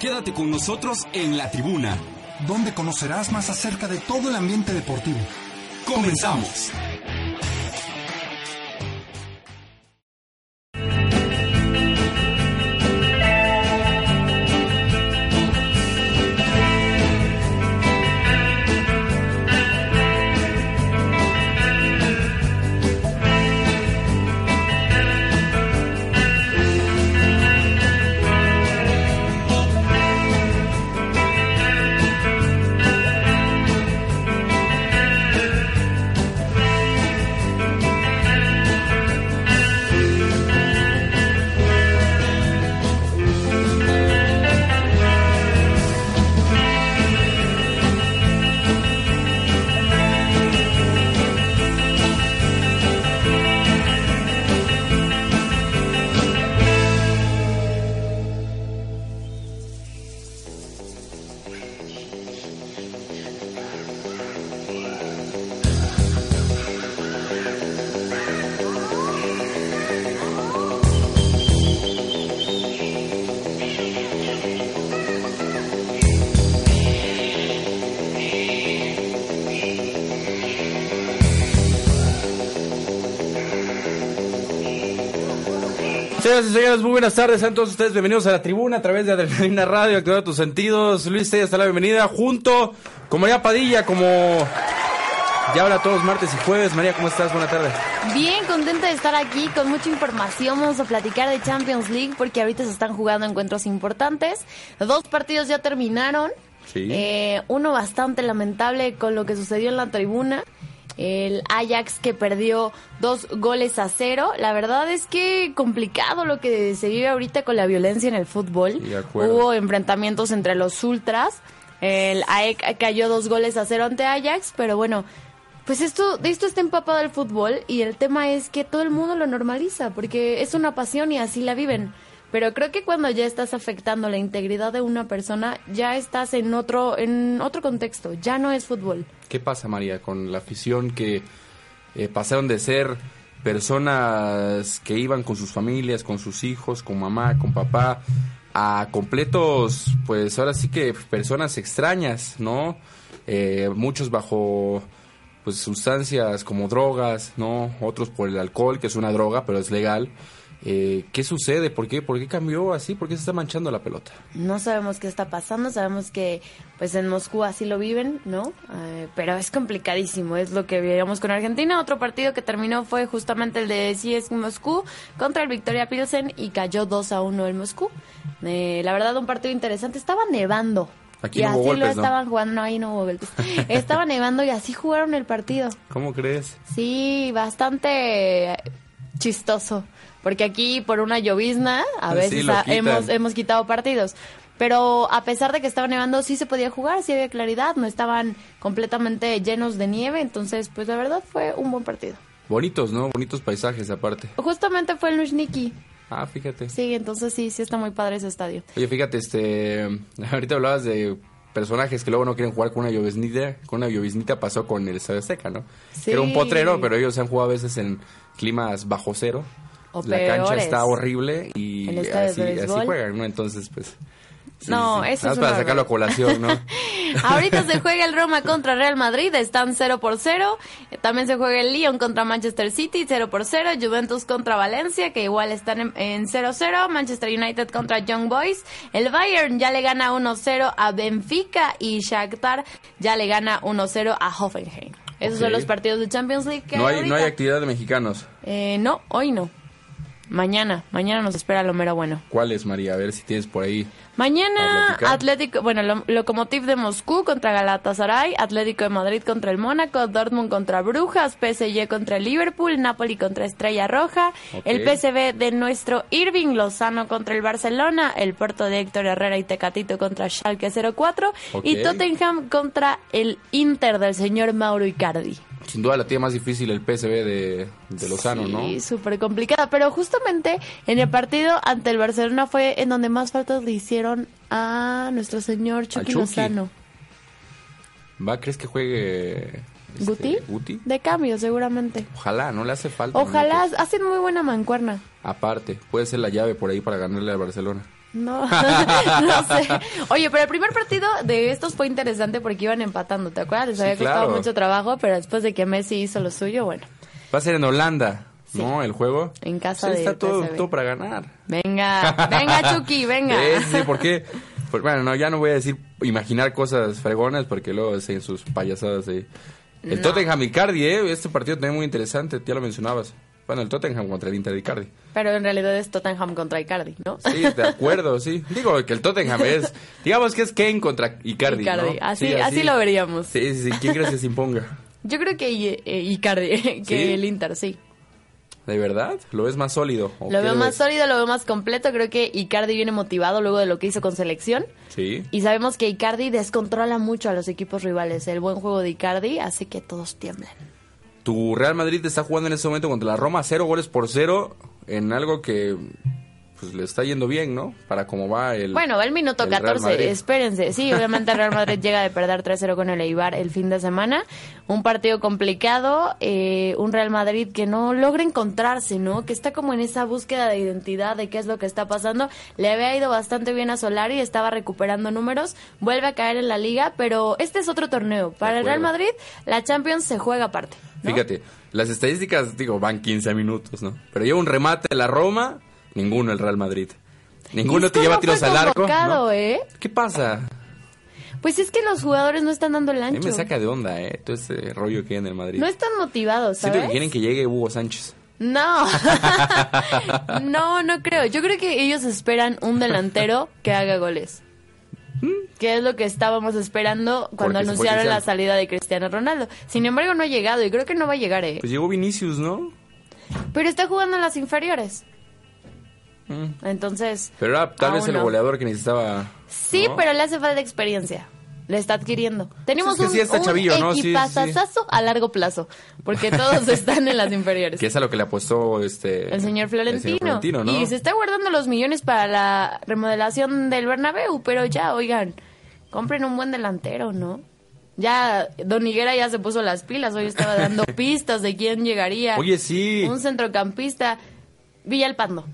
Quédate con nosotros en la tribuna. donde conocerás más acerca de todo el ambiente deportivo. Comenzamos. Señoras y señores, muy buenas tardes. Sean todos ustedes bienvenidos a la tribuna a través de Adrenalina Radio, activando tus sentidos. Luis Tella está la bienvenida junto con María Padilla, como ya habla todos martes y jueves. María, ¿cómo estás? Buenas tardes. Bien, contenta de estar aquí con mucha información. Vamos a platicar de Champions League porque ahorita se están jugando encuentros importantes. Dos partidos ya terminaron. Sí. Eh, uno bastante lamentable con lo que sucedió en la tribuna. El Ajax que perdió dos goles a cero. La verdad es que complicado lo que se vive ahorita con la violencia en el fútbol. Hubo enfrentamientos entre los ultras. El AEK cayó dos goles a cero ante Ajax, pero bueno, pues esto, de esto está empapado el fútbol y el tema es que todo el mundo lo normaliza porque es una pasión y así la viven. Pero creo que cuando ya estás afectando la integridad de una persona, ya estás en otro, en otro contexto, ya no es fútbol. ¿Qué pasa, María, con la afición que eh, pasaron de ser personas que iban con sus familias, con sus hijos, con mamá, con papá, a completos, pues ahora sí que personas extrañas, ¿no? Eh, muchos bajo pues sustancias como drogas, ¿no? Otros por el alcohol, que es una droga, pero es legal. Eh, ¿Qué sucede? ¿Por qué? ¿Por qué cambió así? ¿Por qué se está manchando la pelota? No sabemos qué está pasando, sabemos que pues en Moscú así lo viven, ¿no? Eh, pero es complicadísimo, es lo que veíamos con Argentina. Otro partido que terminó fue justamente el de CSK Moscú contra el Victoria Pilsen y cayó 2 a 1 el Moscú. Eh, la verdad un partido interesante, estaba nevando. Aquí y no así lo estaban jugando, no, ahí no hubo golpes. Estaba nevando y así jugaron el partido. ¿Cómo crees? Sí, bastante chistoso. Porque aquí por una llovizna a veces hemos, hemos quitado partidos. Pero a pesar de que estaba nevando, sí se podía jugar, sí había claridad, no estaban completamente llenos de nieve. Entonces, pues la verdad fue un buen partido. Bonitos, ¿no? Bonitos paisajes aparte. Justamente fue el Luzhniki. Ah, fíjate. Sí, entonces sí, sí está muy padre ese estadio. Oye, fíjate, este, ahorita hablabas de personajes que luego no quieren jugar con una lloviznita, con una lloviznita pasó con el Azteca, ¿no? Sí. Era un potrero, pero ellos han jugado a veces en climas bajo cero. O la peores. cancha está horrible y así, así juegan, ¿no? Entonces, pues... sí, No, sí. eso es para una sacarlo a colación, ¿no? Ahorita se juega el Roma contra Real Madrid, están 0 por 0. También se juega el Lyon contra Manchester City, 0 por 0. Juventus contra Valencia, que igual están en- en 0-0. Manchester United contra Young Boys. El Bayern ya le gana 1-0 a Benfica y Shakhtar ya le gana 1-0 a Hoffenheim. Esos Ok. son los partidos de Champions League que No hay, ahorita. no hay actividad de mexicanos. Eh, no, hoy no. Mañana, mañana nos espera lo mero bueno. ¿Cuál es, María? A ver si tienes por ahí. Mañana. Atlético, bueno, Lo- Lokomotiv de Moscú contra Galatasaray, Atlético de Madrid contra el Mónaco, Dortmund contra Brujas, PSG contra el Liverpool, Napoli contra Estrella Roja, Ok. el PSV de nuestro Irving Lozano contra el Barcelona, el Porto de Héctor Herrera y Tecatito contra Schalke 04 y Ok. Tottenham contra el Inter del señor Mauro Icardi. Sin duda la tiene más difícil el PSV de, de Lozano, ¿no? Sí, súper complicada. Pero justamente en el partido ante el Barcelona fue en donde más faltas le hicieron a nuestro señor Chucky Chucky. Lozano. ¿Va? ¿Crees que juegue este, ¿Guti? Guti? De cambio, seguramente. Ojalá, no le hace falta. Ojalá, hacen muy buena mancuerna. Aparte, puede ser la llave por ahí para ganarle al Barcelona. No, no sé. Oye, pero el primer partido de estos fue interesante porque iban empatando, ¿te acuerdas? Les Sí, había costado claro. mucho trabajo, pero después de que Messi hizo lo suyo, bueno, Va a ser en Holanda, ¿no? El juego. en casa Sí, de está todo, todo para ganar. Venga, venga Chucky, venga. Sí, ¿por qué? Pues, bueno, no, ya no voy a decir imaginar cosas fregonas porque luego hacen sus payasadas de... El No. Tottenham Icardi, ¿eh? Este partido también muy interesante, ya lo mencionabas. Bueno, el Tottenham contra el Inter de Icardi. Pero en realidad es Tottenham contra Icardi, ¿no? Sí, de acuerdo, sí. Digo que el Tottenham es... Digamos que es Kane contra Icardi, Icardi, ¿no? así- Sí, así lo veríamos. Sí, sí, sí. ¿Quién crees que se imponga? Yo creo que I- eh, Icardi, que ¿Sí? el Inter, sí. ¿De verdad? ¿Lo ves más sólido? ¿O Lo veo más ves? sólido, lo veo más completo. Creo que Icardi viene motivado luego de lo que hizo con selección. Sí. Y sabemos que Icardi descontrola mucho a los equipos rivales. El buen juego de Icardi hace que todos tiemblen. Tu Real Madrid está jugando en este momento contra la Roma, cero goles por cero, en algo que pues le está yendo bien, ¿no? Para cómo va el... Bueno, va el minuto el Real 14, Madrid. espérense. Sí, obviamente el Real Madrid llega de perder 3-0 con el Eibar el fin de semana. Un partido complicado, eh, un Real Madrid que no logra encontrarse, ¿no? Que está como en esa búsqueda de identidad, de qué es lo que está pasando. Le había ido bastante bien a Solari, estaba recuperando números, vuelve a caer en la liga, pero este es otro torneo. Para el Real. Madrid, la Champions se juega aparte. ¿no? Fíjate, las estadísticas, digo, van 15 minutos, ¿no? Pero lleva un remate la Roma, ninguno el Real Madrid. Ninguno te lleva tiros al arco. ¿eh? ¿Qué pasa? Pues es que los jugadores no están dando el A mí ancho. me saca de onda, ¿eh? Todo ese rollo que hay en el Madrid. No están motivados, Siento ¿sabes? que quieren que llegue Hugo Sánchez. No, no, no creo. Yo creo que ellos esperan un delantero que haga goles. Que es lo que estábamos esperando cuando Porque anunciaron la salida de Cristiano Ronaldo. Sin embargo, no ha llegado y creo que no va a llegar, ¿eh? Pues llegó Vinicius, ¿no? Pero está jugando en las inferiores. Mm. Entonces. Pero era tal vez el no. goleador que necesitaba. Sí, ¿no? pero le hace falta experiencia. Le está adquiriendo. Tenemos es que sí un, está un chavillo, ¿no? Sí, a largo plazo. Porque todos están en las inferiores. Que es a lo que le apostó este... El señor Florentino. el señor Florentino, ¿no? Y se está guardando los millones para la remodelación del Bernabéu, pero ya, oigan, compren un buen delantero, ¿no? Ya, Don Higuera ya se puso las pilas, hoy estaba dando pistas de quién llegaría. Oye, sí. Un centrocampista, Villalpando.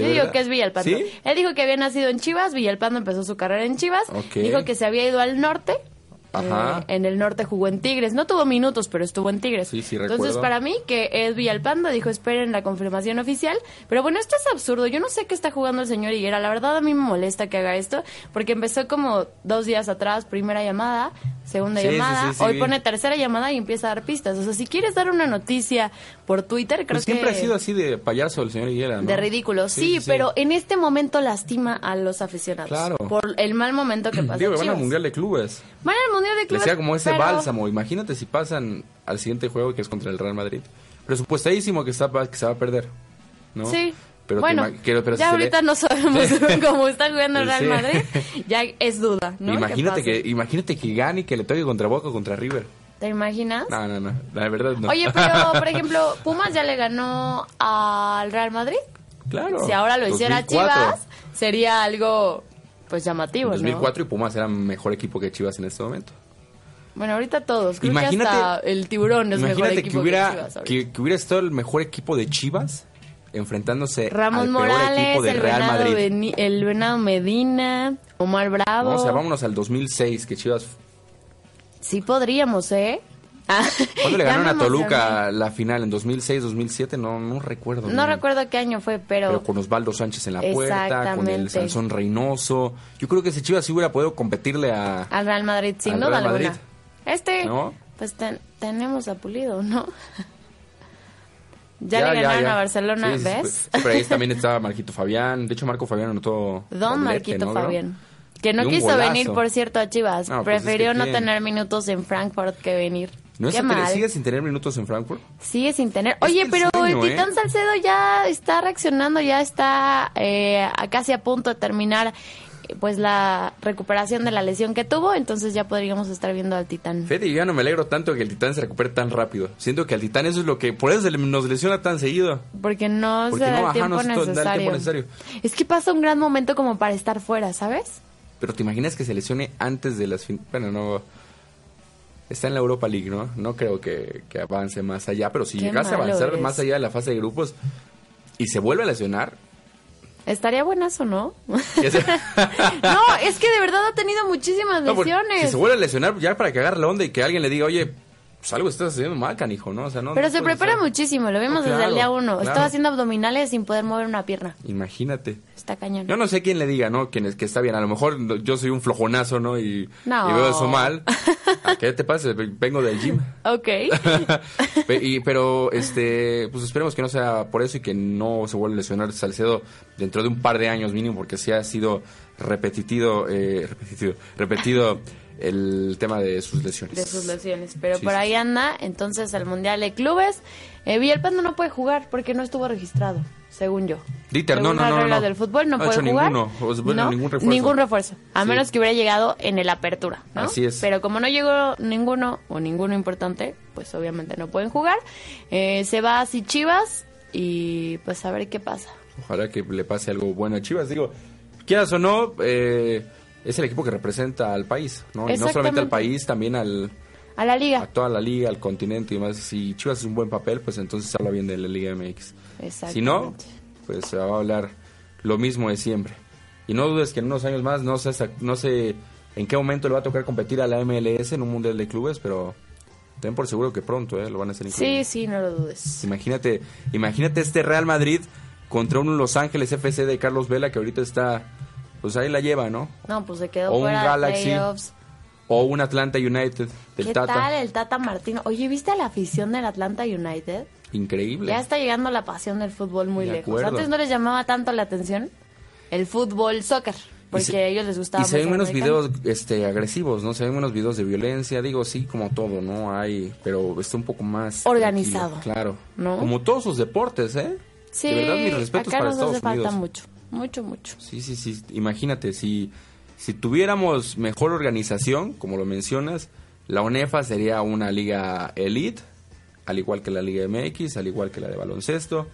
¿De Yo digo verdad? que es Villalpando. ¿Sí? Él dijo que había nacido en Chivas, Villalpando empezó su carrera en Chivas. Ok. Dijo que se había ido al norte. Ajá. eh, en el norte jugó en Tigres. No tuvo minutos, pero estuvo en Tigres. Sí, sí, Entonces, recuerdo. para mí, que es Villalpando, dijo, esperen la confirmación oficial. Pero bueno, esto es absurdo. Yo no sé qué está jugando el señor Higuera. La verdad, a mí me molesta que haga esto, porque empezó como dos días atrás, primera llamada, segunda Sí, llamada. Hoy pone tercera llamada y empieza a dar pistas. O sea, si quieres dar una noticia por Twitter, creo Pues que... siempre ha sido así de payaso el señor Higuera, ¿no? De ridículo, sí, pero en este momento lastima a los aficionados. Claro. Por el mal momento que pasó. Digo, van al Mundial de Clubes. Van al Mundial de Les sea como ese pero- bálsamo. Imagínate si pasan al siguiente juego que es contra el Real Madrid. Presupuestadísimo que, está, que se va a perder, ¿no? Sí. Pero bueno, quiero- pero ya ahorita no sabemos cómo está jugando el Real. Madrid. Ya es duda, ¿no? imagínate, ¿Qué que, imagínate que gane y que le toque contra Boca o contra River. ¿Te imaginas? No, no, no. La verdad no. Oye, pero, por ejemplo, Pumas ya le ganó al Real Madrid. claro. Si ahora lo hiciera 2004. Chivas, sería algo, pues, llamativo, En 2004 ¿no? y Pumas eran mejor equipo que Chivas en este momento. Bueno, ahorita todos. Creo Imagínate- que hasta el tiburón es mejor Imagínate equipo que hubiera que Chivas que, que hubiera estado el mejor equipo de Chivas enfrentándose Ramón al peor Morales, equipo del el Real venado, Madrid. Beni- el venado Medina, Omar Bravo. No, o sea, vámonos al 2006, que Chivas... Sí podríamos, ¿eh? Ah, ¿Cuándo le ya ganaron a Toluca emocioné. la final? ¿En 2006, 2007? No, no recuerdo. No recuerdo qué año fue, pero... Pero con Osvaldo Sánchez en la puerta, con el. Sansón Reynoso. Yo creo que ese Chivas sí hubiera podido competirle a... Al Real Madrid, sin duda alguna. Madrid. Este, ¿No? pues ten- tenemos a Pulido, ¿no? ya, le ganaron a Barcelona, Sí, sí, ¿ves? pero ahí también estaba Marquito Fabián. De hecho, Marco Fabián anotó... Don Marquito ¿no? Fabián. Que no quiso golazo. venir, por cierto, a Chivas. No, pues es Prefirió que no tener minutos en Frankfurt que venir. ¿No está que sigue sin tener minutos en Frankfurt? Sigue sin tener. Es Oye, pero el Titán ¿eh? Salcedo ya está reaccionando, ya está eh, a casi a punto de terminar pues la recuperación de la lesión que tuvo, entonces ya podríamos estar viendo al Titán. Fede, yo ya no me alegro tanto que el Titán se recupere tan rápido. Siento que al Titán eso es lo que... Por eso se le- nos lesiona tan seguido. Porque no Porque se da no, el ajá, tiempo no se da el tiempo necesario. necesario. Es que pasa un gran momento como para estar fuera, ¿sabes? Pero te imaginas que se lesione antes de las fin... Bueno, no... Está en la Europa League, ¿no? No creo que, que avance más allá, pero si Qué llegase a avanzar eres. más allá de la fase de grupos y se vuelve a lesionar, Estaría buenazo, ¿no? no, es que de verdad ha tenido muchísimas No, lesiones. si se vuelve a lesionar, ya para que agarre la onda y que alguien le diga, oye, pues algo estás haciendo mal, canijo, ¿no? O sea, no Pero no se prepara muchísimo, lo vimos No, desde el día uno. claro. Estaba haciendo abdominales sin poder mover una pierna. Imagínate. Está cañón. Yo no sé quién le diga, ¿no? Quién es que está bien. A lo mejor yo soy un flojonazo, ¿no? Y, No. y veo eso mal. ¿A qué te pasa? Vengo del gym. Ok. Y- pero, este, pues esperemos que no sea por eso y que no se vuelva a lesionar Salcedo dentro de un par de años mínimo, porque sí ha sido repetitivo, eh, repetitivo, repetido el tema de sus lesiones. de sus lesiones. Pero Sí, por ahí anda, entonces el Mundial de Clubes. Eh, Villalpando no puede jugar porque no estuvo registrado, según yo. Dieter, Según no, no, no, no. del fútbol no, puede jugar. ninguno, o sea, bueno, No, ningún refuerzo. Ningún refuerzo, a Sí. menos que hubiera llegado en el apertura, ¿no? Así es. Pero como no llegó ninguno o ninguno importante, pues obviamente no pueden jugar. Eh, se va así Chivas y pues a ver qué pasa. Ojalá que le pase algo bueno a Chivas. Digo, quieras o no, eh, es el equipo que representa al país, ¿no? Y no solamente al país, también al, A la a liga. toda la liga, al continente y demás. Si Chivas es un buen papel, pues entonces habla bien de la Liga MX. Si no, pues se va a hablar lo mismo de siempre. Y no dudes que en unos años más, no sé, no sé en qué momento le va a tocar competir a la MLS en un Mundial de Clubes, pero ten por seguro que pronto ¿eh? lo van a hacer Sí, increíble. sí, no lo dudes. Imagínate, imagínate este Real Madrid contra un Los Ángeles FC de Carlos Vela que ahorita está, pues ahí la lleva, ¿no? No, pues se quedó O un Galaxy. playoffs. O un Atlanta United del ¿Qué Tata. tal el Tata Martino? Oye, ¿viste la afición del Atlanta United? Increíble. Ya está llegando la pasión del fútbol muy De lejos. acuerdo. Antes no les llamaba tanto la atención el fútbol, soccer, porque se- a ellos les gustaba Y se ven menos americano. videos este, agresivos, ¿no? Se ven menos videos de violencia, digo, sí, como todo, ¿no? Hay, pero está un poco más... Organizado, Claro. ¿no? Como todos sus deportes, ¿eh? Sí, de verdad, mis respetos acá para nos Estados hace falta Unidos. mucho, mucho, mucho. Sí, sí, sí. Imagínate, si, si tuviéramos mejor organización, como lo mencionas, la UNEFA sería una liga elite, al igual que la Liga MX, al igual que la de baloncesto,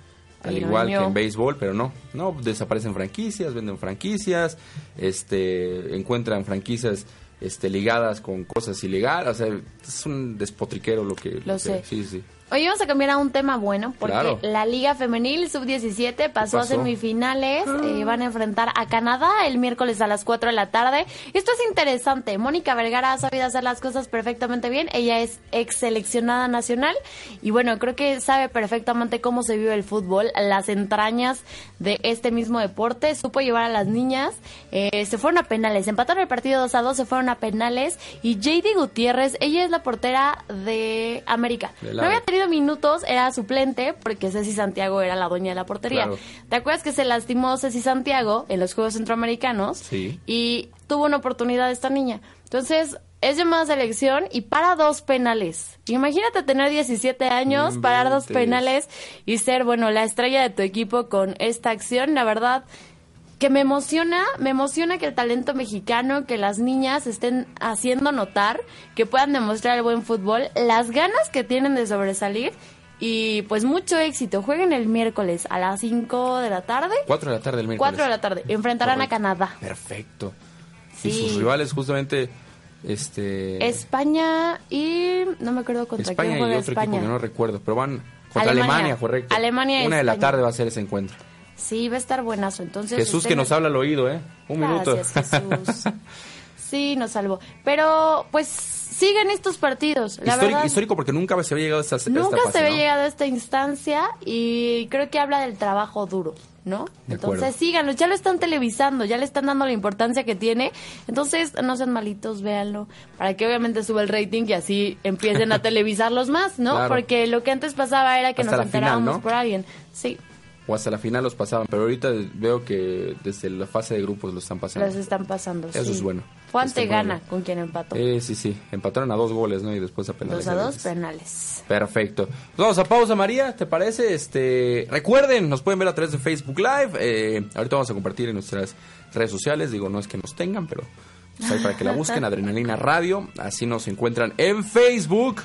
al Pero igual que en béisbol, pero no, no, desaparecen franquicias, venden franquicias, este, encuentran franquicias este, ligadas con cosas ilegales, o sea, es un despotriquero lo que... Lo que- sé. Sí, sí. Hoy vamos a cambiar a un tema bueno porque Claro. la Liga Femenil Sub-17 pasó, a semifinales. eh, van a enfrentar a Canadá el miércoles a las 4 de la tarde. Esto es interesante. Mónica Vergara ha sabido hacer las cosas perfectamente bien. Ella es ex seleccionada nacional y bueno, creo que sabe perfectamente cómo se vive el fútbol, las entrañas de este mismo deporte. Supo llevar a las niñas. eh, se fueron a penales. Empataron el partido 2 a 2, se fueron a penales. Y JD Gutiérrez, ella es la portera de América. De No había lado. Minutos, era suplente porque Ceci Santiago era la dueña de la portería. Claro. ¿Te acuerdas que se lastimó Ceci Santiago en los Juegos Centroamericanos? Sí. Y tuvo una oportunidad esta niña. Entonces, es llamada a selección y para dos penales. Imagínate tener 17 años, parar dos penales y ser, bueno, la estrella de tu equipo con esta acción. La verdad que me emociona, me emociona que el talento mexicano, que las niñas estén haciendo notar, que puedan demostrar el buen fútbol, las ganas que tienen de sobresalir y pues mucho éxito. Jueguen el miércoles a las 5 de la tarde. 4 de la tarde el miércoles. 4 de la tarde. Enfrentarán a. Canadá. Perfecto. Sí. Y sus rivales justamente... Este, España y no me acuerdo contra España quién y otro España. equipo que no recuerdo, pero van Contra Alemania, correcto. Alemania y Una de la tarde va a ser ese encuentro. Sí, va a estar buenazo. Entonces, Jesús usted que no- nos habla al oído, ¿eh? Un minuto. Gracias, Jesús. Sí, nos salvó. Pero, pues, siguen estos partidos. La Histórico, verdad, histórico porque nunca se había llegado a esta, nunca fase, se había ¿no? llegado a esta instancia y creo que habla del trabajo duro, ¿no? De Entonces, acuerdo. síganlo. Ya lo están televisando, ya le están dando la importancia que tiene. Entonces, no sean malitos, véanlo. Para que obviamente suba el rating y así empiecen a televisarlos más, ¿no? Claro. Porque lo que antes pasaba era que Hasta nos final, enterábamos ¿no? por alguien. Sí, O hasta la final los pasaban, pero ahorita veo que desde la fase de grupos lo están pasando. los están pasando. Eso sí. es bueno. Ante muy gana con quien empató. Eh, sí, sí. Empataron a dos goles, ¿no? Y después a penales. dos a dos penales. Perfecto. Pues vamos a pausa, María, ¿te parece? Este, recuerden, nos pueden ver a través de Facebook Live. Eh, ahorita vamos a compartir en nuestras redes sociales. Digo, no es que nos tengan, pero pues ahí para que la busquen, Adrenalina Radio. Así nos encuentran en Facebook.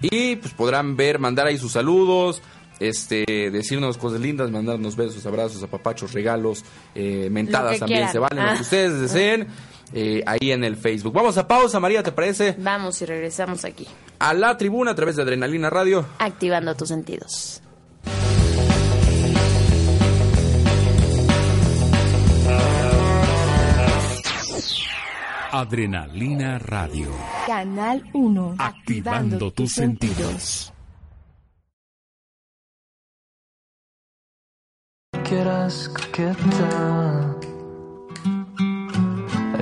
Y pues podrán ver, mandar ahí sus saludos. Este, decirnos cosas lindas, mandarnos besos, abrazos, apapachos, regalos, eh, mentadas también quieran. se valen, lo Ah. que ustedes deseen, eh, ahí en el Facebook. Vamos a pausa, María, ¿te parece? Vamos y regresamos aquí. A la tribuna a través de Adrenalina Radio. Activando tus sentidos. Adrenalina Radio. Canal 1. Activando tus sentidos. Quieras coqueta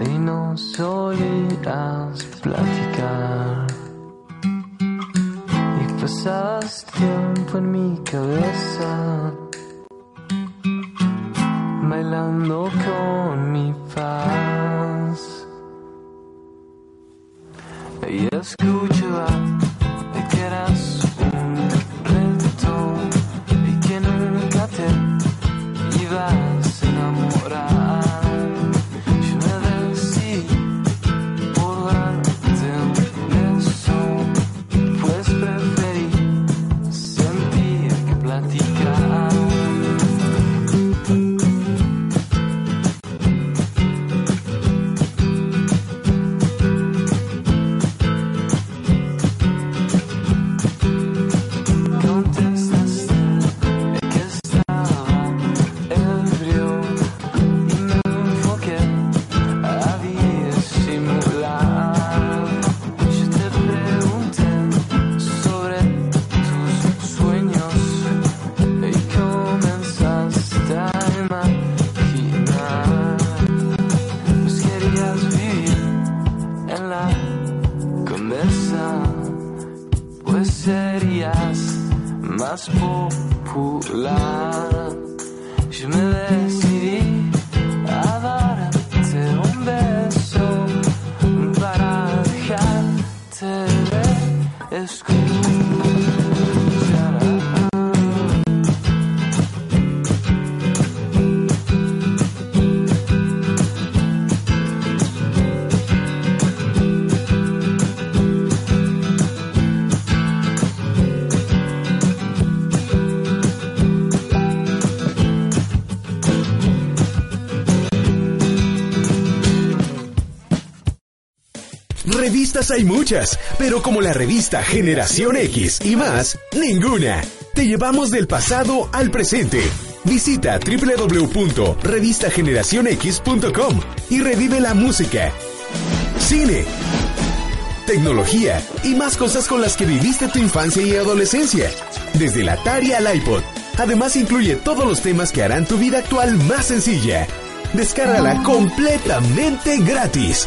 y no solías platicar. Y pasabas tiempo en mi cabeza bailando con mi paz. Y escuchaba Hay muchas, pero como la revista Generación X y más, ninguna. Te llevamos del pasado al presente. Visita www.revistageneracionx.com y revive la música, cine, tecnología y más cosas con las que viviste tu infancia y adolescencia. Desde la Atari al iPod. Además incluye todos los temas que harán tu vida actual más sencilla. Descárgala completamente gratis.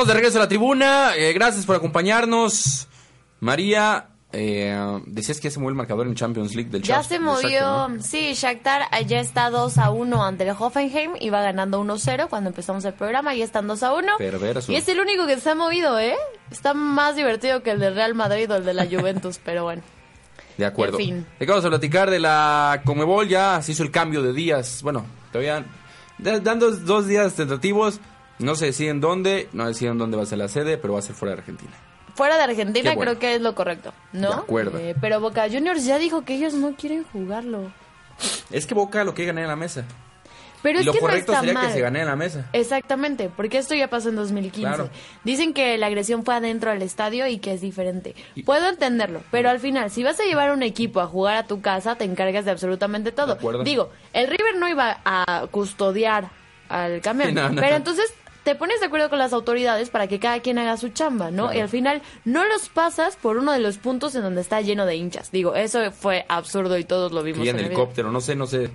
Estamos de regreso a la tribuna. eh, gracias por acompañarnos. María, Eh, decías que ya se movió el marcador en Champions League del Ya Shakhtar- se movió, ¿no? sí, Shakhtar ya está 2 a 1 ante el Hoffenheim, iba ganando 1-0 cuando empezamos el programa, ya están 2 a 1. Perverso. Y es el único que se ha movido, ¿eh? Está más divertido que el del Real Madrid o el de la Juventus, pero bueno. De acuerdo. En fin. Le Acabamos de platicar de la Comebol, ya se hizo el cambio de días. Bueno, todavía da- dando dos días tentativos. No se deciden dónde, no deciden dónde va a ser la sede, pero va a ser fuera de Argentina. Fuera de Argentina bueno. creo que es lo correcto, ¿no? De acuerdo. Eh, pero Boca Juniors ya dijo que ellos no quieren jugarlo. Es que Boca lo que gane en la mesa. Pero y es lo que correcto no está sería mal. que se gane en la mesa. Exactamente, porque esto ya pasó en 2015. Claro. Dicen que la agresión fue adentro del estadio y que es diferente. Puedo entenderlo, pero al final, si vas a llevar un equipo a jugar a tu casa, te encargas de absolutamente todo. De. Digo, el River no iba a custodiar al camión, No, no. pero entonces te pones de acuerdo con las autoridades para que cada quien haga su chamba, ¿no? Claro. Y al final no los pasas por uno de los puntos en donde está lleno de hinchas. Digo, eso fue absurdo y todos lo vimos ya en en helicóptero, no sé, no sé.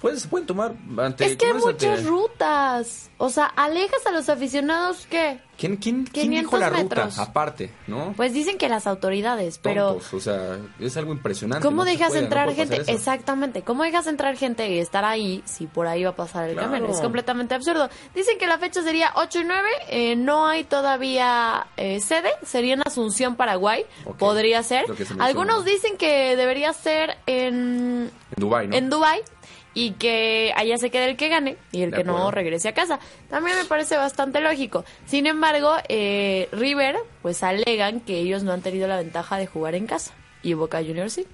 Pues, pueden tomar ante. Es que hay ¿cómo es muchas ante- rutas. O sea, alejas a los aficionados que... ¿Quién, quién, quién 500 dijo la metros. ruta? Aparte, ¿no? Pues dicen que las autoridades, pero... Tontos, o sea, es algo impresionante. ¿Cómo no dejas puede, entrar gente? Exactamente. ¿Cómo dejas entrar gente y estar ahí si por ahí va a pasar el Claro. camión? Es completamente absurdo. Dicen que la fecha sería 8 y 9. eh, no hay todavía eh, sede. Sería en Asunción, Paraguay. Ok. Podría ser. Se. Algunos dicen que debería ser en, En Dubái, ¿no? en Dubai y que allá se quede el que gane y el De que no regrese a casa. También me parece bastante lógico. Sin embargo, eh, River, pues alegan que ellos no han tenido la ventaja de jugar en casa y Boca Juniors sí.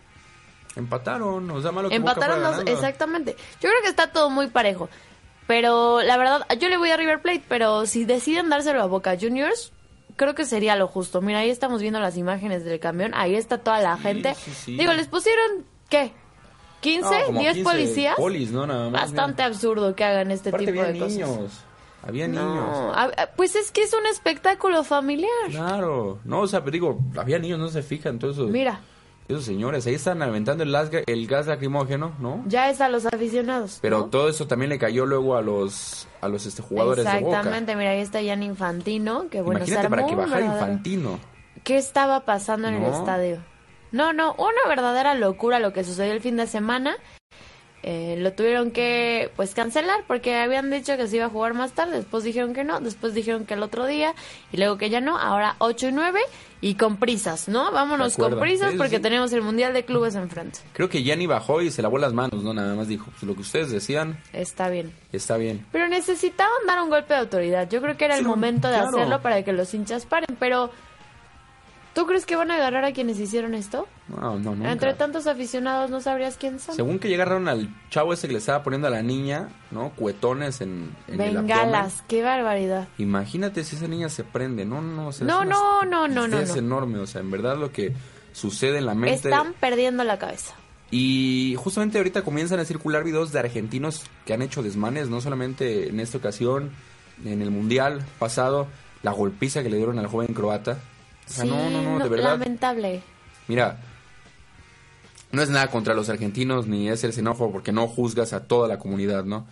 Empataron, o sea, malo que Boca Empataron dos, ganando. exactamente. Yo creo que está todo muy parejo. Pero la verdad, yo le voy a River Plate, pero si deciden dárselo a Boca Juniors, creo que sería lo justo. Mira, ahí estamos viendo las imágenes del camión, ahí está toda la gente. sí, sí. Digo, les pusieron, ¿qué? ¿15? No, como ¿10 15 policías? Polis, ¿no? Nada más, Bastante absurdo que hagan este Aparte tipo había de cosas. niños. Había No, niños. a- pues es que es un espectáculo familiar. Claro. No, o sea, pero digo, había niños, no se fijan, todos esos, Mira, esos señores. Ahí están aventando el, gas- el gas lacrimógeno, ¿no? ya es a los aficionados. Pero ¿no? todo eso también le cayó luego a los a los este, jugadores de Boca. Exactamente, mira, ahí está Jan Infantino, que bueno, se Imagínate para que bajara Infantino. ¿Qué estaba pasando en el estadio? No, no, una verdadera locura lo que sucedió el fin de semana. Eh, lo tuvieron que pues cancelar porque habían dicho que se iba a jugar más tarde, después dijeron que no, después dijeron que el otro día y luego que ya no, ahora 8 y 9 y con prisas, ¿no? Vámonos con prisas Sí, porque sí. tenemos el Mundial de Clubes enfrente. Creo que Gianni bajó y se lavó las manos, ¿no? Nada más dijo, pues lo que ustedes decían Está bien. está bien. Pero necesitaban dar un golpe de autoridad. Yo creo que era el momento de claro. hacerlo para que los hinchas paren, pero ¿tú crees que van a agarrar a quienes hicieron esto? No, no, nunca. Entre tantos aficionados no sabrías quién son. Según que llegaron al chavo ese que le estaba poniendo a la niña, ¿no? Cuetones en, en el Bengalas, qué barbaridad. Imagínate si esa niña se prende. No, no, o sea, No, es no, no, no, no, no. enorme. O sea, en verdad lo que sucede en la mente. Están perdiendo la cabeza. Y justamente ahorita comienzan a circular videos de argentinos que han hecho desmanes, no solamente en esta ocasión, en el Mundial pasado, la golpiza que le dieron al joven croata. O sea, Sí, no, no, no, de verdad. Lamentable. Mira, no es nada contra los argentinos ni es el xenófobo porque no juzgas a toda la comunidad, ¿no?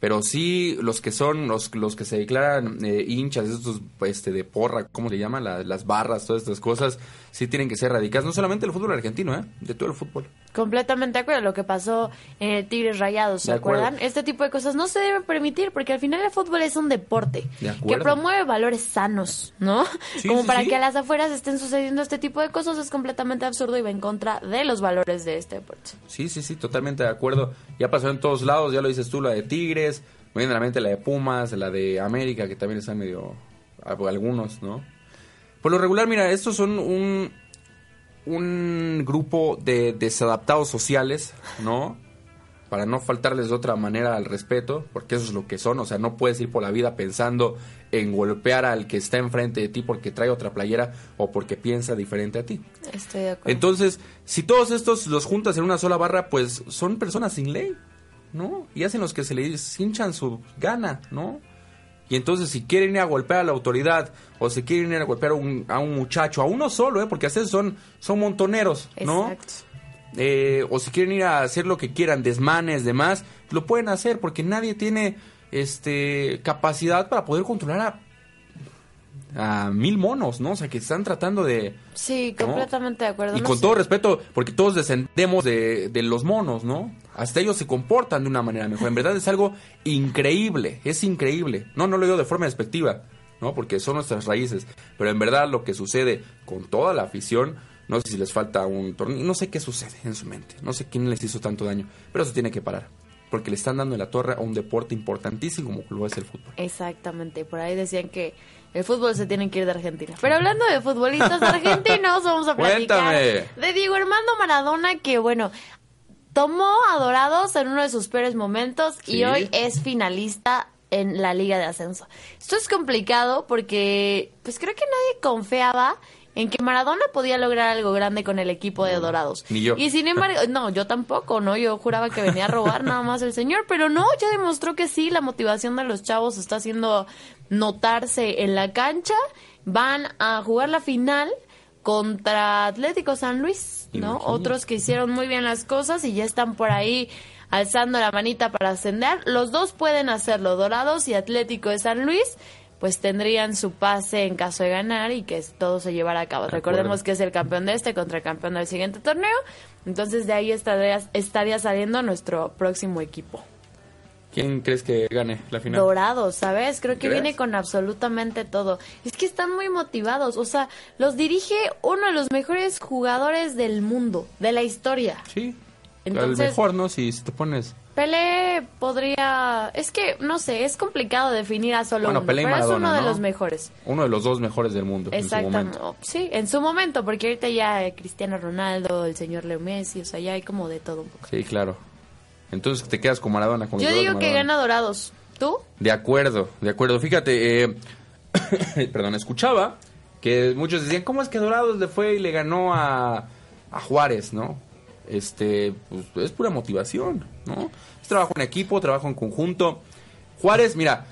Pero sí los que son, los, los que se declaran eh, hinchas, estos este, de porra, ¿cómo se llama? La- las barras, todas estas cosas, sí tienen que ser radicadas, no solamente del fútbol argentino, ¿eh? De todo el fútbol. Completamente de acuerdo. Lo que pasó en el Tigres Rayados, ¿se acuerdan? Este tipo de cosas no se deben permitir porque al final el fútbol es un deporte De que promueve valores sanos, ¿no? Sí, Como sí, para sí. que a las afueras estén sucediendo este tipo de cosas es completamente absurdo y va en contra de los valores de este deporte. Sí, sí, sí, totalmente de acuerdo. Ya pasó en todos lados, ya lo dices tú, la de Tigres, me viene a la mente la de Pumas, la de América, que también están medio... algunos, ¿no? Por lo regular, mira, estos son un, un grupo de desadaptados sociales, ¿no? Para no faltarles de otra manera al respeto, porque eso es lo que son, o sea, no puedes ir por la vida pensando en golpear al que está enfrente de ti porque trae otra playera o porque piensa diferente a ti. Estoy de acuerdo. Entonces, si todos estos los juntas en una sola barra, pues son personas sin ley, ¿no? Y hacen los que se les hinchan su gana, ¿no? Y entonces, si quieren ir a golpear a la autoridad o si quieren ir a golpear a un, a un muchacho, a uno solo, ¿eh? Porque a veces son, son montoneros, ¿no? Exacto. Eh, o si quieren ir a hacer lo que quieran, desmanes, demás, lo pueden hacer porque nadie tiene este capacidad para poder controlar a a mil monos, ¿no? O sea, que están tratando de... Sí, ¿no? completamente de acuerdo. Y No con sé. todo respeto, porque todos descendemos de, de los monos, ¿no? Hasta ellos se comportan de una manera mejor. En verdad es algo increíble, es increíble. No, no lo digo de forma despectiva, ¿no? Porque son nuestras raíces. Pero en verdad lo que sucede con toda la afición, no sé si les falta un torneo, no sé qué sucede en su mente, no sé quién les hizo tanto daño, pero eso tiene que parar. Porque le están dando en la torre a un deporte importantísimo como lo es el fútbol. Exactamente, por ahí decían que el fútbol se tiene que ir de Argentina. Pero hablando de futbolistas argentinos, vamos a platicar Cuéntame. de Diego Armando Maradona, que bueno, tomó a Dorados en uno de sus peores momentos y hoy es finalista en la Liga de Ascenso. Esto es complicado porque pues creo que nadie confiaba en que Maradona podía lograr algo grande con el equipo de Dorados. ni yo. Y sin embargo, no, yo tampoco, ¿no? Yo juraba que venía a robar nada más el señor, pero no, ya demostró que sí, la motivación de los chavos está haciendo notarse en la cancha. Van a jugar la final contra Atlético San Luis, ¿no? Imagínate. Otros que hicieron muy bien las cosas y ya están por ahí alzando la manita para ascender. Los dos pueden hacerlo, Dorados y Atlético de San Luis, pues tendrían su pase en caso de ganar y que todo se llevara a cabo. De Recordemos acuerdo. que es el campeón de este contra el campeón del siguiente torneo. Entonces de ahí estaría, estaría saliendo nuestro próximo equipo. ¿Quién crees que gane la final? Dorados, ¿sabes? Creo que ¿Crees? viene con absolutamente todo. Es que están muy motivados. O sea, los dirige uno de los mejores jugadores del mundo, de la historia. Sí. Entonces- Al mejor, ¿no? Si, te pones... Pelé podría... Es que, no sé, es complicado definir a solo Bueno, uno, Pelé y pero es Maradona, uno de ¿no? los mejores. Uno de los dos mejores del mundo en su Exactamente. momento. Sí, en su momento, porque ahorita ya Cristiano Ronaldo, el señor Leo Messi, o sea, ya hay como de todo un poco. Sí, claro. Entonces te quedas con Maradona. Con Yo digo que gana Dorados. ¿Tú? De acuerdo, de acuerdo. Fíjate, eh, perdón, escuchaba que muchos decían, ¿cómo es que Dorados le fue y le ganó a, a Juárez, no? Este, pues es pura motivación, ¿no? Es trabajo en equipo, trabajo en conjunto. Juárez, mira,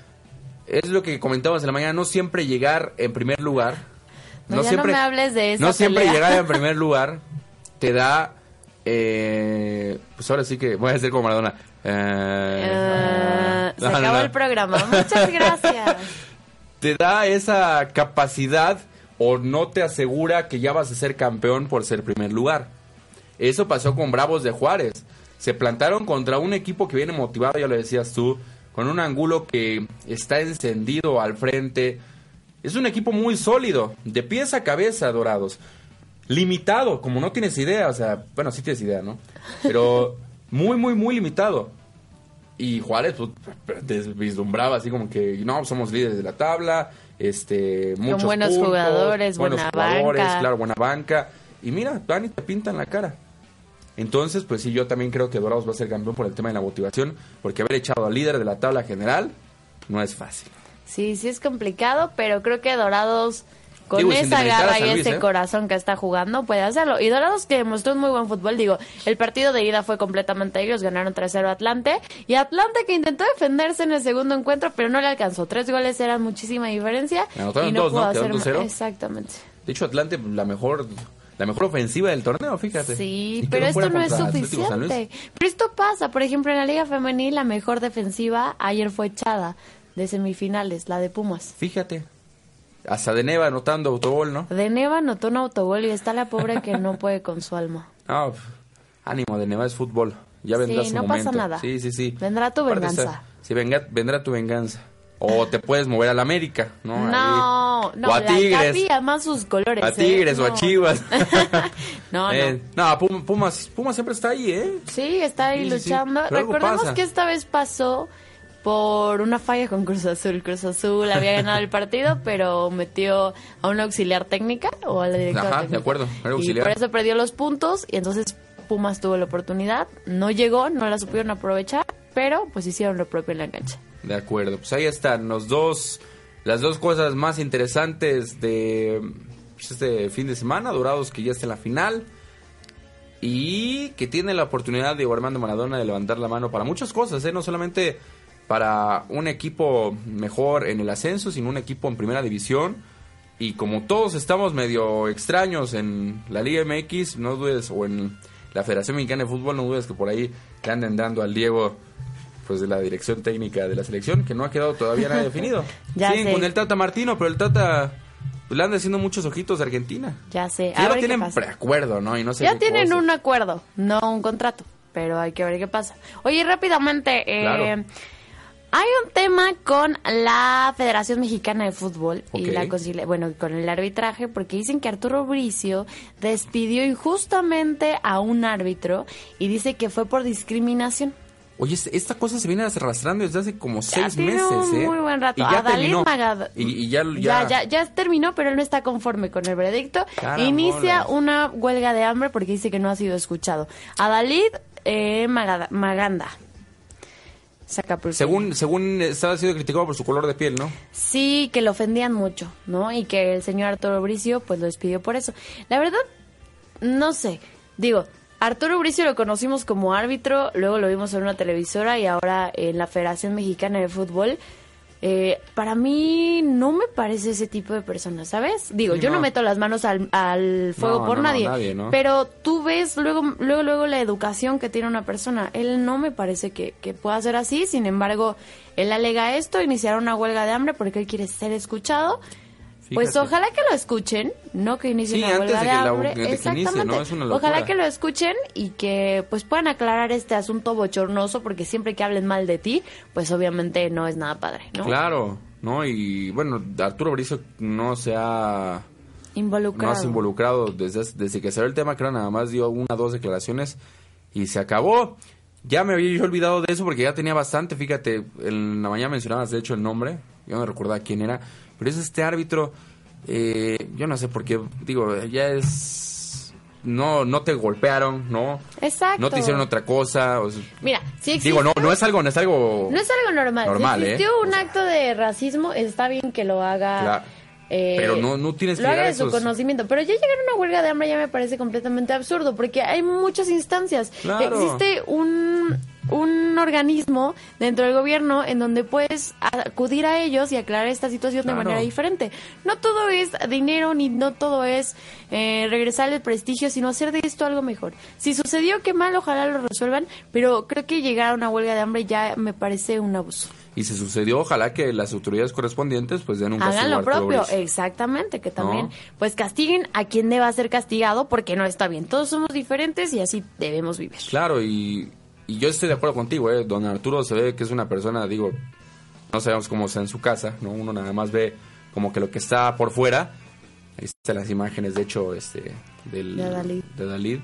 es lo que comentábamos en la mañana, no siempre llegar en primer lugar. No, ya no me hables de esa No siempre llegar en primer lugar te da, eh, pues ahora sí que voy a hacer como Maradona. Eh, Eh, se no, acabó no el programa. Muchas gracias. te da esa capacidad o no te asegura que ya vas a ser campeón por ser primer lugar. Eso pasó con Bravos de Juárez. Se plantaron contra un equipo que viene motivado, ya lo decías tú, con un ángulo que está encendido al frente. Es un equipo muy sólido, de pies a cabeza, Dorados. Limitado, como no tienes idea, o sea, bueno, sí tienes idea, ¿no? Pero muy, muy, muy limitado. Y Juárez pues, vislumbraba así como que, no, somos líderes de la tabla, este, muchos buenos puntos, jugadores, buenos buena jugadores, banca. claro, buena banca. Y mira, van y te pintan la cara. Entonces, pues sí, yo también creo que Dorados va a ser campeón por el tema de la motivación, porque haber echado al líder de la tabla general no es fácil. Sí, sí es complicado, pero creo que Dorados, con Digo, esa garra y Luis, ese ¿eh? corazón que está jugando, puede hacerlo. Y Dorados que demostró un muy buen fútbol, digo, el partido de ida fue completamente ellos, ganaron 3-0 a Atlante. Y Atlante que intentó defenderse en el segundo encuentro, pero no le alcanzó. Tres goles eran muchísima diferencia. Y no dos, ¿no? pudo Quedaron hacer 2-0. más. Exactamente. De hecho, Atlante, la mejor, la mejor ofensiva del torneo, fíjate. Sí, pero esto no es suficiente. Pero esto pasa, por ejemplo, en la Liga Femenil, la mejor defensiva ayer fue echada de semifinales, la de Pumas. Fíjate. Hasta de Neva anotando autogol, ¿no? De Neva anotó un autogol y está la pobre que no puede con su alma. Ah, pf, ánimo, de Neva es fútbol. Ya vendrá Sí, su no pasa nada. Sí, sí, sí. Vendrá tu Aparte venganza. está- sí, venga, vendrá tu venganza. O te puedes mover al América, ¿no? No, Ahí. no, o a la Tigres. Capi, además sus colores. A ¿eh? Tigres o a No. Chivas. No, no. Eh, no, Pum- Pumas, Pumas siempre está ahí, ¿eh? Sí, está ahí Sí, sí, sí. luchando. Algo Recordemos que esta vez pasó por una falla con Cruz Azul. Cruz Azul había ganado el partido, pero metió a una auxiliar técnica o a la directora Ajá, de acuerdo, era Y auxiliar. por eso perdió los puntos y entonces Pumas tuvo la oportunidad. No llegó, no la supieron aprovechar, pero pues hicieron lo propio en la cancha. De acuerdo, pues ahí están los dos, las dos cosas más interesantes de pues, este fin de semana, Dorados que ya está en la final y que tiene la oportunidad de Armando Maradona de levantar la mano para muchas cosas, ¿eh? no solamente para un equipo mejor en el ascenso, sino un equipo en primera división. Y como todos estamos medio extraños en la Liga MX, no dudes, o en la Federación Mexicana de Fútbol, no dudes que por ahí le anden dando al Diego pues de la dirección técnica de la selección, que no ha quedado todavía nada definido. Ya Siguen sé. con el Tata Martino, pero el Tata le andan haciendo muchos ojitos a Argentina. Ya sé. Ya A no ver tienen preacuerdo, ¿no? Y no sé Ya tienen un acuerdo, no un contrato, pero hay que ver qué pasa. Oye, rápidamente, eh, Claro. Hay un tema con la Federación Mexicana de Fútbol y la concilia- bueno, con el arbitraje, porque dicen que Arturo Bricio despidió injustamente a un árbitro y dice que fue por discriminación. Oye, es- esta cosa se viene arrastrando desde hace como Ya seis tiene meses, un ¿eh? muy buen rato. Y ya terminó. Magad- Y, y ya, ya, ya, ya, ya terminó, pero él no está conforme con el veredicto. Inicia una huelga de hambre porque dice que no ha sido escuchado. Adalid eh, Magada- Maganda. Saca por Según, según estaba siendo criticado por su color de piel, ¿no? Sí, que lo ofendían mucho, ¿no? Y que el señor Arturo Bricio, pues lo despidió por eso. La verdad, no sé. Digo, Arturo Bricio lo conocimos como árbitro, luego lo vimos en una televisora y ahora en la Federación Mexicana de Fútbol. Eh, para mí no me parece ese tipo de persona, ¿sabes? Digo, Sí, yo no. no. meto las manos al, al fuego No, por no, nadie, pero tú ves luego, luego, luego la educación que tiene una persona. Él no me parece que, que pueda ser así, sin embargo, él alega esto, iniciar una huelga de hambre porque él quiere ser escuchado. Pues ojalá que lo escuchen, no que inicien Sí, una huelga de la- de que inicie, Exactamente. ¿no? Es una locura. ojalá que lo escuchen y que pues puedan aclarar este asunto bochornoso porque siempre que hablen mal de ti, pues obviamente no es nada padre, ¿no? Claro, ¿no? Y bueno, Arturo Brizo no se ha... No involucrado desde, desde que salió el tema, creo nada más dio una o dos declaraciones y se acabó. Ya me había yo olvidado de eso porque ya tenía bastante, fíjate, en la mañana mencionabas de hecho el nombre, yo no recordaba quién era, pero es este árbitro, eh, yo no sé por qué, digo, ya es... No, no te golpearon, ¿no? Exacto. No te hicieron otra cosa. o sea, Mira, si existe... digo, no, no es algo, no es algo... No es algo normal. Normal, si ¿eh? existió un acto de racismo, está bien que lo haga. Claro. eh, Pero no- no tienes que lo haga de su conocimiento. Pero ya llegar a una huelga de hambre ya me parece completamente absurdo, porque hay muchas instancias. Claro. Existe un, un organismo dentro del gobierno en donde puedes acudir a ellos y aclarar esta situación Claro. de manera diferente. No todo es dinero, ni no todo es eh, regresar el prestigio, sino hacer de esto algo mejor. Si sucedió, qué mal, ojalá lo resuelvan, pero creo que llegar a una huelga de hambre ya me parece un abuso. Y si sucedió, ojalá que las autoridades correspondientes pues den un castigo Hagan lo propio, exactamente, que también ¿No? pues castiguen a quien deba ser castigado porque no está bien. Todos somos diferentes y así debemos vivir. Claro, y, y yo estoy de acuerdo contigo, ¿eh? Don Arturo se ve que es una persona, digo, no sabemos cómo está en su casa, ¿no? Uno nada más ve como que lo que está por fuera. Ahí están las imágenes, de hecho, este, del, De Dalí. de Dalí.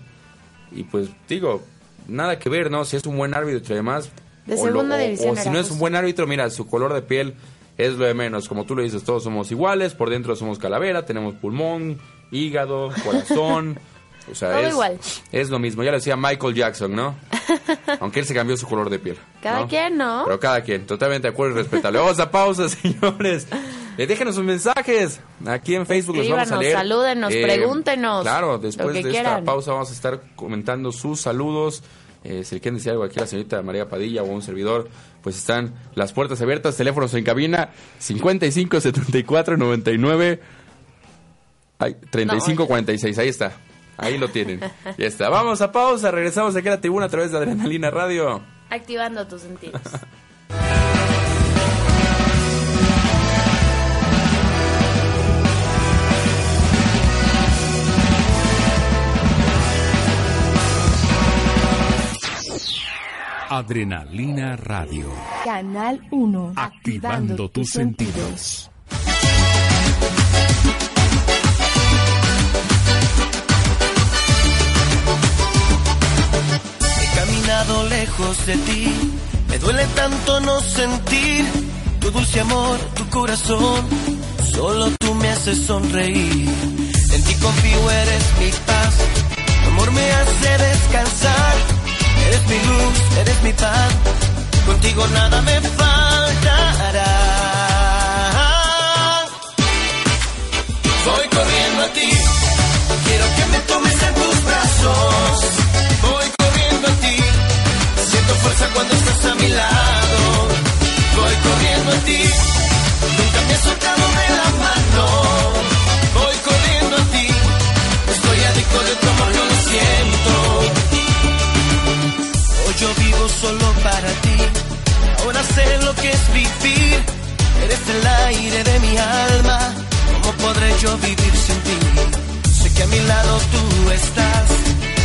Y pues, digo, nada que ver, ¿no? Si es un buen árbitro y demás. De o o- O, si no es un buen árbitro, mira, su color de piel es lo de menos. Como tú lo dices, todos somos iguales, por dentro somos calavera, tenemos pulmón, hígado, corazón. O sea, Todo es, igual. es lo mismo. Ya lo decía Michael Jackson, ¿no? Aunque él se cambió su color de piel. Cada ¿no? quien, ¿no? Pero cada quien, totalmente de acuerdo y respetable. Vamos a pausa, señores. Eh, déjenos sus mensajes. Aquí en Facebook los vamos a leer. Eh, salúdenos, pregúntenos, Claro, después de esta pausa vamos a estar comentando sus saludos. Eh, si quieren decir algo aquí a la señorita María Padilla o a un servidor, pues están las puertas abiertas, teléfonos en cabina 55 74 99 ay, 35 46. Ahí está. Ahí lo tienen. Ya está. Vamos a pausa. Regresamos aquí a la tribuna a través de Adrenalina Radio. Activando tus sentidos. Adrenalina Radio. Canal 1. Activando tus sentidos. Lejos de ti, me duele tanto no sentir tu dulce amor, tu corazón, solo tú me haces sonreír. En ti confío, eres mi paz, tu amor me hace descansar, eres mi luz, eres mi pan, contigo nada me faltará. Voy corriendo a ti, quiero que me tomes en tus brazos. Voy corriendo a ti, fuerza cuando estás a mi lado. Voy corriendo a ti, nunca me has soltado de la mano. Voy corriendo a ti, estoy adicto de tu amor, lo siento. Hoy yo vivo solo para ti, ahora sé lo que es vivir. Eres el aire de mi alma, como podré yo vivir sin ti. Sé que a mi lado tú estás,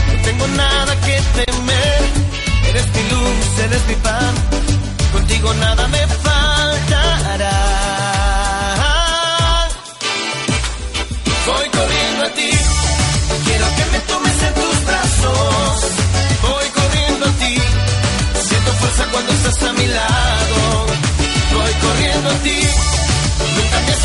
no tengo nada que temer. Eres mi luz, eres mi pan, contigo nada me faltará. Voy corriendo a ti, quiero que me tomes en tus brazos. Voy corriendo a ti, siento fuerza cuando estás a mi lado. Voy corriendo a ti, nunca me has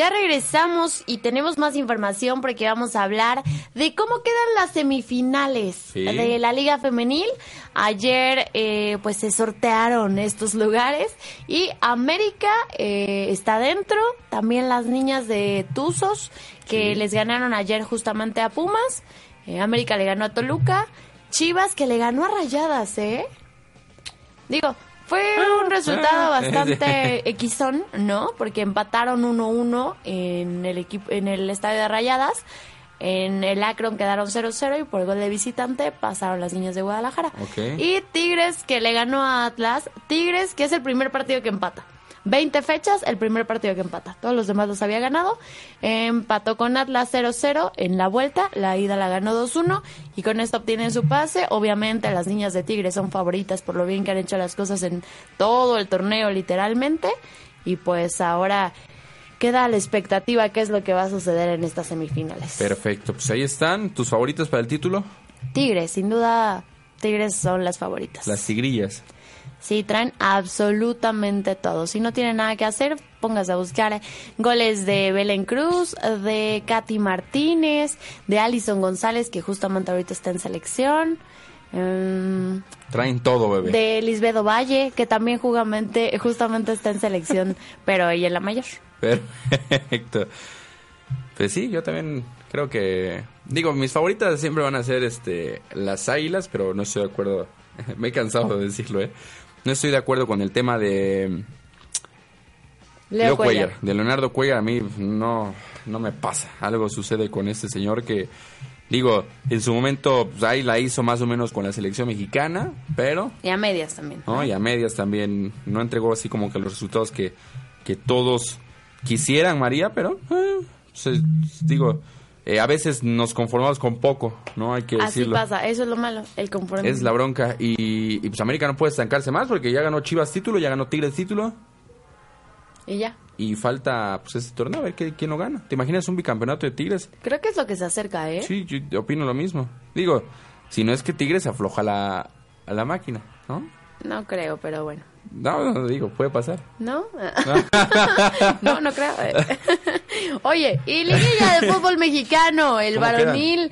Ya regresamos y tenemos más información porque vamos a hablar de cómo quedan las semifinales Sí. de la Liga Femenil. Ayer eh, pues se sortearon estos lugares y América eh, está dentro, también las niñas de Tuzos que les ganaron ayer justamente a Pumas, Eh, América le ganó a Toluca, Chivas que le ganó a Rayadas, ¿eh? Digo, fue un resultado ah, bastante equisón, ¿no? Porque empataron 1-1 en el equipo en el estadio de Rayadas. En el Akron quedaron 0-0 y por gol de visitante pasaron las niñas de Guadalajara. Y Tigres que le ganó a Atlas. Tigres que es el primer partido que empata. 20 fechas, el primer partido que empata. Todos los demás los había ganado. Empató con Atlas 0-0 en la vuelta. La ida la ganó 2-1 y con esto obtienen su pase. Obviamente las niñas de Tigres son favoritas por lo bien que han hecho las cosas en todo el torneo literalmente. Y pues ahora queda la expectativa qué es lo que va a suceder en estas semifinales. Perfecto, pues ahí están tus favoritas para el título, Tigres, sin duda, Tigres son las favoritas. las tigrillas. Sí, traen absolutamente todo. Si no tienen nada que hacer, póngase a buscar goles de Belén Cruz, de Katy Martínez, de Alison González, que justamente ahorita está en selección. em, Traen todo, bebé. de Lisbedo Valle, que también justamente, justamente está en selección, pero ella es la mayor. Perfecto. Pues sí, yo también creo que digo, mis favoritas siempre van a ser este las Águilas, pero no estoy de acuerdo. Me he cansado de decirlo, eh. No estoy de acuerdo con el tema de Leo, Cuellar. De Leonardo Cuellar a mí no no me pasa. Algo sucede con este señor que digo, en su momento pues, ahí la hizo más o menos con la selección mexicana, pero Y a medias también. ¿no? Y a medias también no entregó así como que los resultados que, que todos quisieran, María, pero eh, digo, eh, a veces nos conformamos con poco, ¿no? Hay que Así decirlo. pasa, eso es lo malo, el compromiso. Es la bronca y, y, pues América no puede estancarse más porque ya ganó Chivas título, ya ganó Tigres título Y ya. y falta pues este torneo a ver qué- quién lo gana. ¿Te imaginas un bicampeonato de Tigres? Creo que es lo que se acerca, ¿eh? Sí, yo opino lo mismo. Digo, si no es que Tigres afloja la, a la máquina, ¿no? No creo, pero bueno. No, no, digo, puede pasar. ¿No? no, no creo. Oye, y liguilla de fútbol mexicano, el ¿Cómo varonil,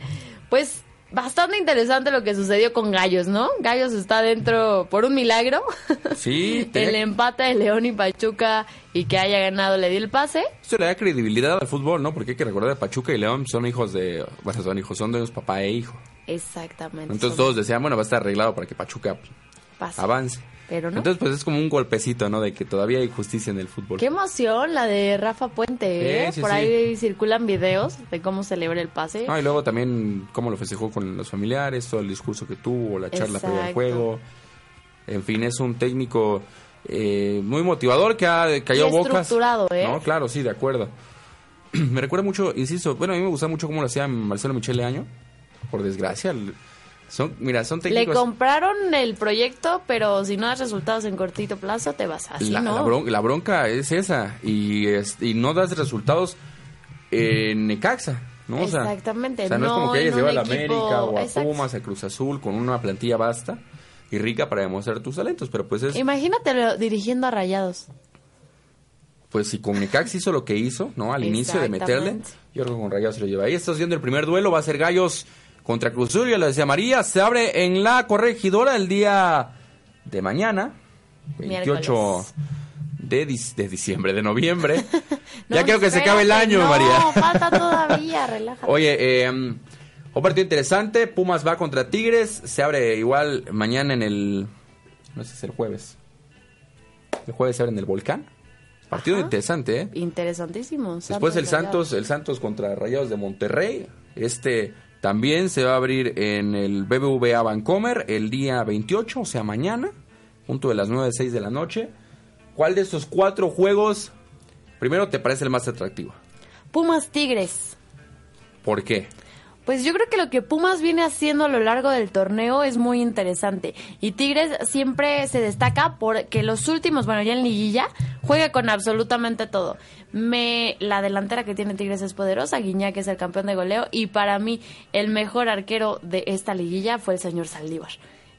pues bastante interesante lo que sucedió con Gallos, ¿no? Gallos está dentro por un milagro. Sí, el tenía- empate de León y Pachuca y que haya ganado le dio el pase. Esto le da credibilidad al fútbol, ¿no? Porque hay que recordar que Pachuca y León son hijos de... Bueno, son hijos, son de los papá e hijo. Exactamente. Entonces Son- todos decían, bueno, va a estar arreglado para que Pachuca pues, avance. Pero no. Entonces, pues es como un golpecito, ¿no? De que todavía hay justicia en el fútbol. Qué emoción la de Rafa Puente, ¿eh? Sí, sí, Por sí. ahí circulan videos de cómo celebra el pase. No, y luego también cómo lo festejó con los familiares, todo el discurso que tuvo, la charla previa al juego. En fin, es un técnico eh, muy motivador que ha cayó Y bocas. estructurado, ¿eh? No, claro, sí, de acuerdo. me recuerda mucho, insisto, bueno, a mí me gusta mucho cómo lo hacía Marcelo Michele Año. Por desgracia, el- son, mira, son Le compraron el proyecto, pero si no das resultados en cortito plazo, te vas así, la, ¿no? la bron- la bronca es esa y, es- y no das resultados en Necaxa, ¿no? O sea, Exactamente, O sea, no, es como que hayas llevado a la América o a exacto. Pumas, a Cruz Azul con una plantilla vasta y rica para demostrar tus talentos, pero pues es Imagínatelo dirigiendo a Rayados. pues si con Necaxa hizo lo que hizo, ¿no? Al inicio de meterle, yo creo que con Rayados se lo lleva. Ahí estás viendo el primer duelo, va a ser Gallos contra Cruz Azul, ya lo decía María, se abre en la corregidora el día de mañana, 28 Miércoles. de, de diciembre, de noviembre. No, ya quiero que se acabe el año, no, María. falta todavía, relájate. Oye, eh, un partido interesante, Pumas va contra Tigres, se abre igual mañana en el, no sé si es el jueves. El jueves se abre en el Volcán. Partido Ajá. interesante, ¿eh? Interesantísimo. Después el. Santos, el Santos contra Rayados de Monterrey. Este también se va a abrir en el BBVA Vancomer el día 28, o sea, mañana, punto de las 9 a 6 de la noche. ¿Cuál de estos cuatro juegos primero te parece el más atractivo? Pumas Tigres. ¿Por qué? Pues yo creo que lo que Pumas viene haciendo a lo largo del torneo es muy interesante. Y Tigres siempre se destaca porque los últimos, bueno, ya en liguilla, juega con absolutamente todo. Me, la delantera que tiene Tigres es poderosa, Guiñac es el campeón de goleo y para mí el mejor arquero de esta liguilla fue el señor Saldívar.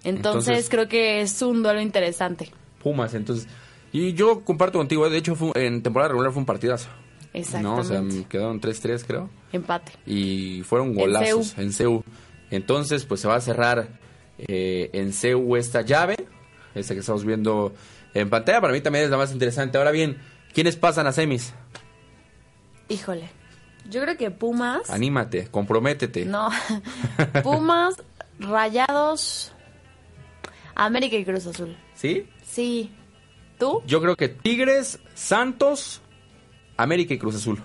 Entonces, Entonces- creo que es un duelo interesante. Pumas, entonces. Y yo comparto contigo, de hecho fue- en temporada regular fue un partidazo. ¿no? O sea, Exactamente. quedaron 3-3 creo. Empate. y fueron golazos en CEU. Entonces, pues se va a cerrar eh, en CEU esta llave, esta que estamos viendo en pantalla. Para mí también es la más interesante. Ahora bien, ¿quiénes pasan a semis? Híjole. Yo creo que Pumas. Anímate, comprométete. No. Pumas, Rayados, América y Cruz Azul. ¿Sí? Sí. ¿Tú? Yo creo que Tigres, Santos, América y Cruz Azul.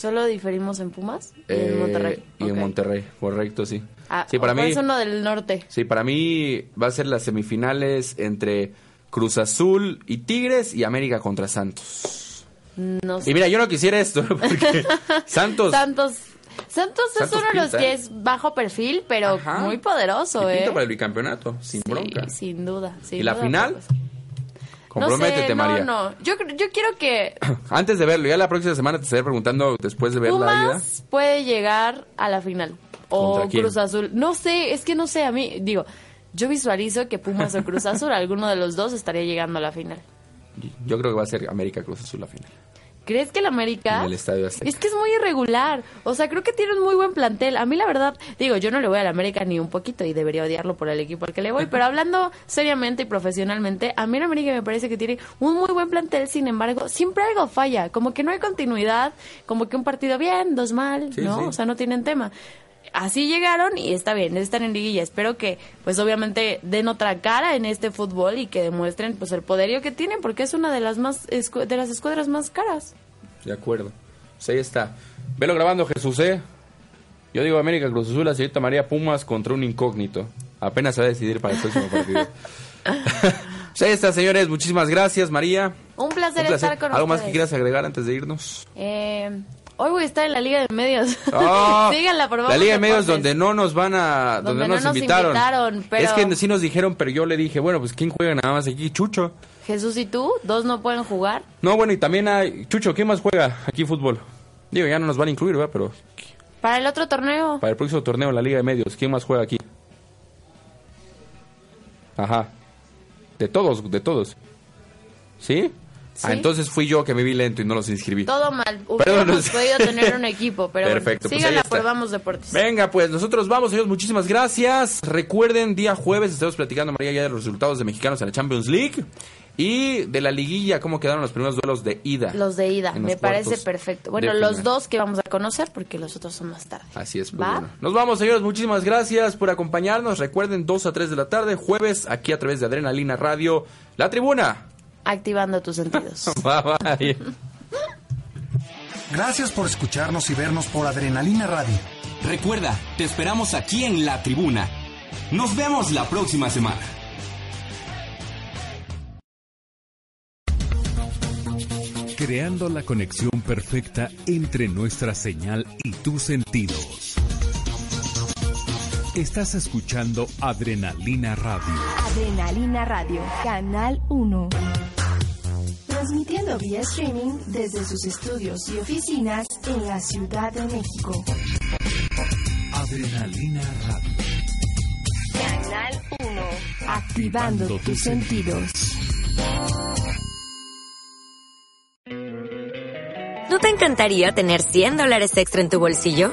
¿Solo diferimos en Pumas? Y Eh, en Monterrey. Y en. Monterrey, correcto, sí. Ah, sí, para mí. Es uno del norte. Sí, para mí va a ser las semifinales entre Cruz Azul y Tigres y América contra Santos. No sé. Y mira, yo no quisiera esto, porque Santos Santos. Santos es Santos uno de los que ¿eh? es bajo perfil, pero Ajá. muy poderoso, y ¿eh? para el bicampeonato, sin Sí, bronca. sin duda. sin ¿Y la duda, final? pues. Comprométete, no sé, María. No, no. Yo, yo quiero que Antes de verlo, ya la próxima semana te estaré preguntando después de ver la ida. Pumas puede llegar a la final. O. Cruz Azul. No sé, es que no sé, a mí, digo, yo visualizo que Pumas o Cruz Azul, alguno de los dos estaría llegando a la final. Yo creo que va a ser América Cruz Azul la final. ¿Crees que el América? En el Estadio Azteca. Es que es muy irregular. O sea, creo que tiene un muy buen plantel. A mí, la verdad, digo, yo no le voy al América ni un poquito y debería odiarlo por el equipo al que le voy. Pero hablando seriamente y profesionalmente, a mí el América me parece que tiene un muy buen plantel. Sin embargo, siempre algo falla. Como que no hay continuidad. Como que un partido bien, dos mal, Sí, ¿no? sí. O sea, no tienen tema. Así llegaron y está bien, están en liguilla. Espero que, pues obviamente, den otra cara en este fútbol y que demuestren, pues, el poderío que tienen, porque es una de las más de las escuadras más caras. De acuerdo. Pues ahí está. Velo grabando, Jesús, ¿eh? Yo digo América Cruz Azul, la señorita María Pumas contra un incógnito. Apenas se va a decidir para el próximo partido. pues ahí está, señores. Muchísimas gracias, María. Un placer, Un placer. estar con ¿Algo más ustedes. que quieras agregar antes de irnos? Eh, hoy voy a estar en la Liga de Medios. Síganla, por favor. La Liga de Medios donde no nos van a... Donde, Donde no no nos, nos invitaron. invitaron, pero- Es que sí nos dijeron, pero yo le dije, bueno, pues ¿quién juega nada más aquí? Chucho. Jesús y tú, dos no pueden jugar. No, bueno, y también hay... Chucho, ¿quién más juega aquí fútbol? Digo, ya no nos van a incluir, ¿verdad? Pero Para el otro torneo. para el próximo torneo la Liga de Medios, ¿quién más juega aquí? Ajá. De todos, de todos. ¿Sí? Ah, entonces fui yo que me vi lento y no los inscribí. Todo mal. Hubiéramos podido tener un equipo, pero Perfecto, pues bueno, está. por Vamos Deportes. Venga, pues nosotros vamos, señores. Muchísimas gracias. Recuerden, día jueves estamos platicando, María, ya de los resultados de mexicanos en la Champions League y de la liguilla, cómo quedaron los primeros duelos de ida. Los de ida, me parece perfecto. Bueno, los dos que vamos a conocer porque los otros son más tarde. Así es, pues, ¿Va? bueno. Nos vamos, señores. Muchísimas gracias por acompañarnos. Recuerden, 2 a 3 de la tarde, jueves, aquí a través de Adrenalina Radio, La Tribuna. Activando tus sentidos. Bye, bye. Gracias por escucharnos y vernos por Adrenalina Radio. Recuerda, te esperamos aquí en la tribuna. Nos vemos la próxima semana. Creando la conexión perfecta entre nuestra señal y tus sentidos. Estás escuchando Adrenalina Radio. Adrenalina Radio, Canal 1. Transmitiendo vía streaming desde sus estudios y oficinas en la Ciudad de México. Adrenalina Radio. Canal 1. Activando tus sentidos. ¿No te encantaría tener 100 dólares extra en tu bolsillo?